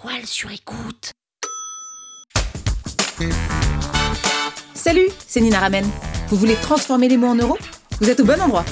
toile sur écoute. Salut, c'est Nina Ramen. Vous voulez transformer les mots en euros? Vous êtes au bon endroit.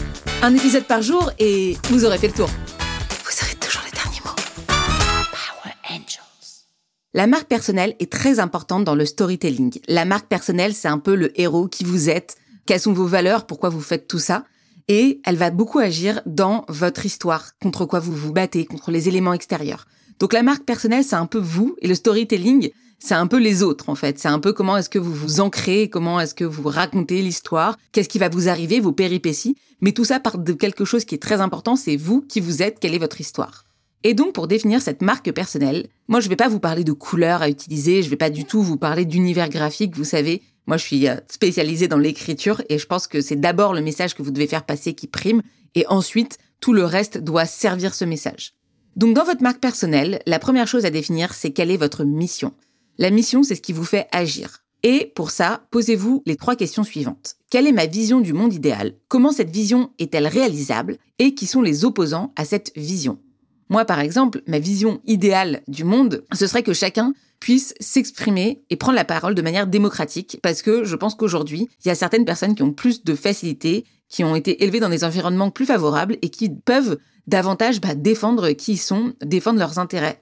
Un épisode par jour et vous aurez fait le tour. Vous aurez toujours les derniers mots. Power Angels. La marque personnelle est très importante dans le storytelling. La marque personnelle, c'est un peu le héros qui vous êtes, quelles sont vos valeurs, pourquoi vous faites tout ça. Et elle va beaucoup agir dans votre histoire, contre quoi vous vous battez, contre les éléments extérieurs. Donc la marque personnelle, c'est un peu vous, et le storytelling, c'est un peu les autres en fait. C'est un peu comment est-ce que vous vous ancrez, comment est-ce que vous racontez l'histoire, qu'est-ce qui va vous arriver, vos péripéties. Mais tout ça part de quelque chose qui est très important, c'est vous qui vous êtes, quelle est votre histoire. Et donc pour définir cette marque personnelle, moi je vais pas vous parler de couleurs à utiliser, je vais pas du tout vous parler d'univers graphique, vous savez. Moi je suis euh, spécialisée dans l'écriture et je pense que c'est d'abord le message que vous devez faire passer qui prime et ensuite tout le reste doit servir ce message. Donc dans votre marque personnelle, la première chose à définir, c'est quelle est votre mission. La mission, c'est ce qui vous fait agir. Et pour ça, posez-vous les trois questions suivantes. Quelle est ma vision du monde idéal? Comment cette vision est-elle réalisable? Et qui sont les opposants à cette vision? Moi, par exemple, ma vision idéale du monde, ce serait que chacun puisse s'exprimer et prendre la parole de manière démocratique, parce que je pense qu'aujourd'hui, il y a certaines personnes qui ont plus de facilité, qui ont été élevées dans des environnements plus favorables et qui peuvent davantage bah, défendre qui ils sont, défendre leurs intérêts.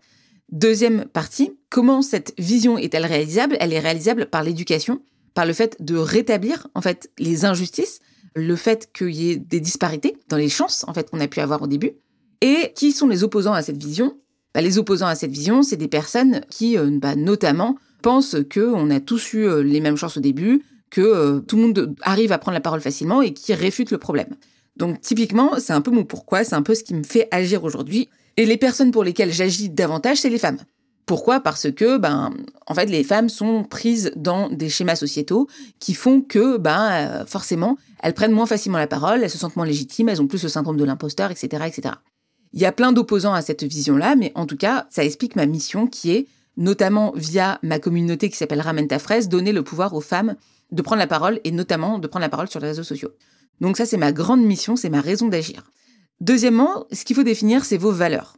Deuxième partie, comment cette vision est-elle réalisable? Elle est réalisable par l'éducation, par le fait de rétablir en fait les injustices, le fait qu'il y ait des disparités dans les chances en fait qu'on a pu avoir au début. Et qui sont les opposants à cette vision? Bah, Les opposants à cette vision, c'est des personnes qui, euh, bah, notamment, pensent qu'on a tous eu euh, les mêmes chances au début, que euh, tout le monde arrive à prendre la parole facilement et qui réfutent le problème. Donc typiquement, c'est un peu mon pourquoi, c'est un peu ce qui me fait agir aujourd'hui. Et les personnes pour lesquelles j'agis davantage, c'est les femmes. Pourquoi? Parce que, ben, en fait, les femmes sont prises dans des schémas sociétaux qui font que, ben, euh, forcément, elles prennent moins facilement la parole, elles se sentent moins légitimes, elles ont plus le syndrome de l'imposteur, etc., etc. Il y a plein d'opposants à cette vision-là, mais en tout cas, ça explique ma mission qui est, notamment via ma communauté qui s'appelle Ramène ta fraise, donner le pouvoir aux femmes de prendre la parole et notamment de prendre la parole sur les réseaux sociaux. Donc ça, c'est ma grande mission, c'est ma raison d'agir. Deuxièmement, ce qu'il faut définir, c'est vos valeurs.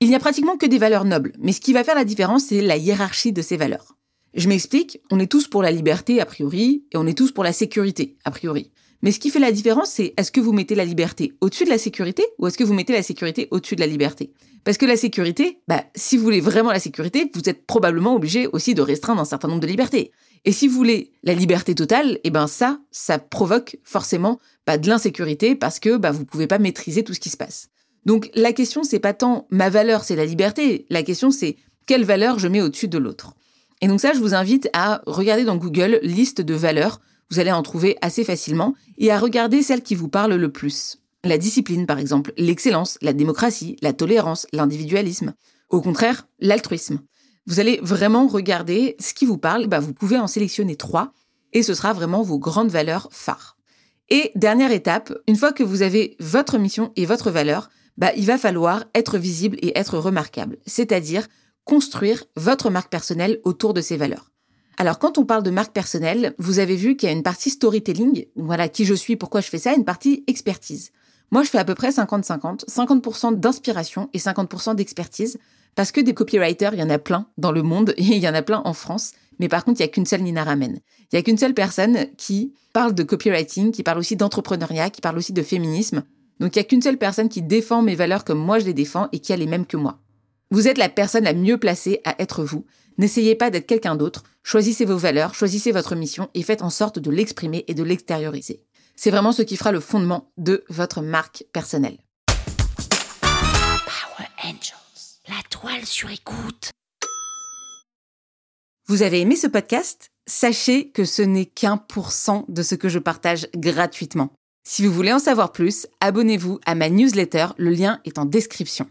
Il n'y a pratiquement que des valeurs nobles, mais ce qui va faire la différence, c'est la hiérarchie de ces valeurs. Je m'explique, on est tous pour la liberté a priori, et on est tous pour la sécurité a priori. Mais ce qui fait la différence, c'est est-ce que vous mettez la liberté au-dessus de la sécurité ou est-ce que vous mettez la sécurité au-dessus de la liberté? Parce que la sécurité, bah, si vous voulez vraiment la sécurité, vous êtes probablement obligé aussi de restreindre un certain nombre de libertés. Et si vous voulez la liberté totale, eh ben ça, ça provoque forcément pas de l'insécurité parce que bah, vous pouvez pas maîtriser tout ce qui se passe. Donc la question c'est pas tant ma valeur, c'est la liberté. La question c'est quelle valeur je mets au-dessus de l'autre. Et donc ça, je vous invite à regarder dans Google liste de valeurs. Vous allez en trouver assez facilement et à regarder celles qui vous parlent le plus. La discipline, par exemple, l'excellence, la démocratie, la tolérance, l'individualisme. Au contraire, l'altruisme. Vous allez vraiment regarder ce qui vous parle. Bah, vous pouvez en sélectionner trois et ce sera vraiment vos grandes valeurs phares. Et dernière étape, une fois que vous avez votre mission et votre valeur, bah, il va falloir être visible et être remarquable, c'est-à-dire construire votre marque personnelle autour de ces valeurs. Alors quand on parle de marque personnelle, vous avez vu qu'il y a une partie storytelling, voilà qui je suis, pourquoi je fais ça, une partie expertise. Moi, je fais à peu près 50-50, 50%, d'inspiration et 50% d'expertise. Parce que des copywriters, il y en a plein dans le monde et il y en a plein en France. Mais par contre, il n'y a qu'une seule Nina Ramen. Il n'y a qu'une seule personne qui parle de copywriting, qui parle aussi d'entrepreneuriat, qui parle aussi de féminisme. Donc il n'y a qu'une seule personne qui défend mes valeurs comme moi je les défends et qui a les mêmes que moi. Vous êtes la personne la mieux placée à être vous. N'essayez pas d'être quelqu'un d'autre. Choisissez vos valeurs, choisissez votre mission et faites en sorte de l'exprimer et de l'extérioriser. C'est vraiment ce qui fera le fondement de votre marque personnelle. Power Angels. La toile sur écoute. Vous avez aimé ce podcast? Sachez que ce n'est qu'un pour cent de ce que je partage gratuitement. Si vous voulez en savoir plus, abonnez-vous à ma newsletter, le lien est en description.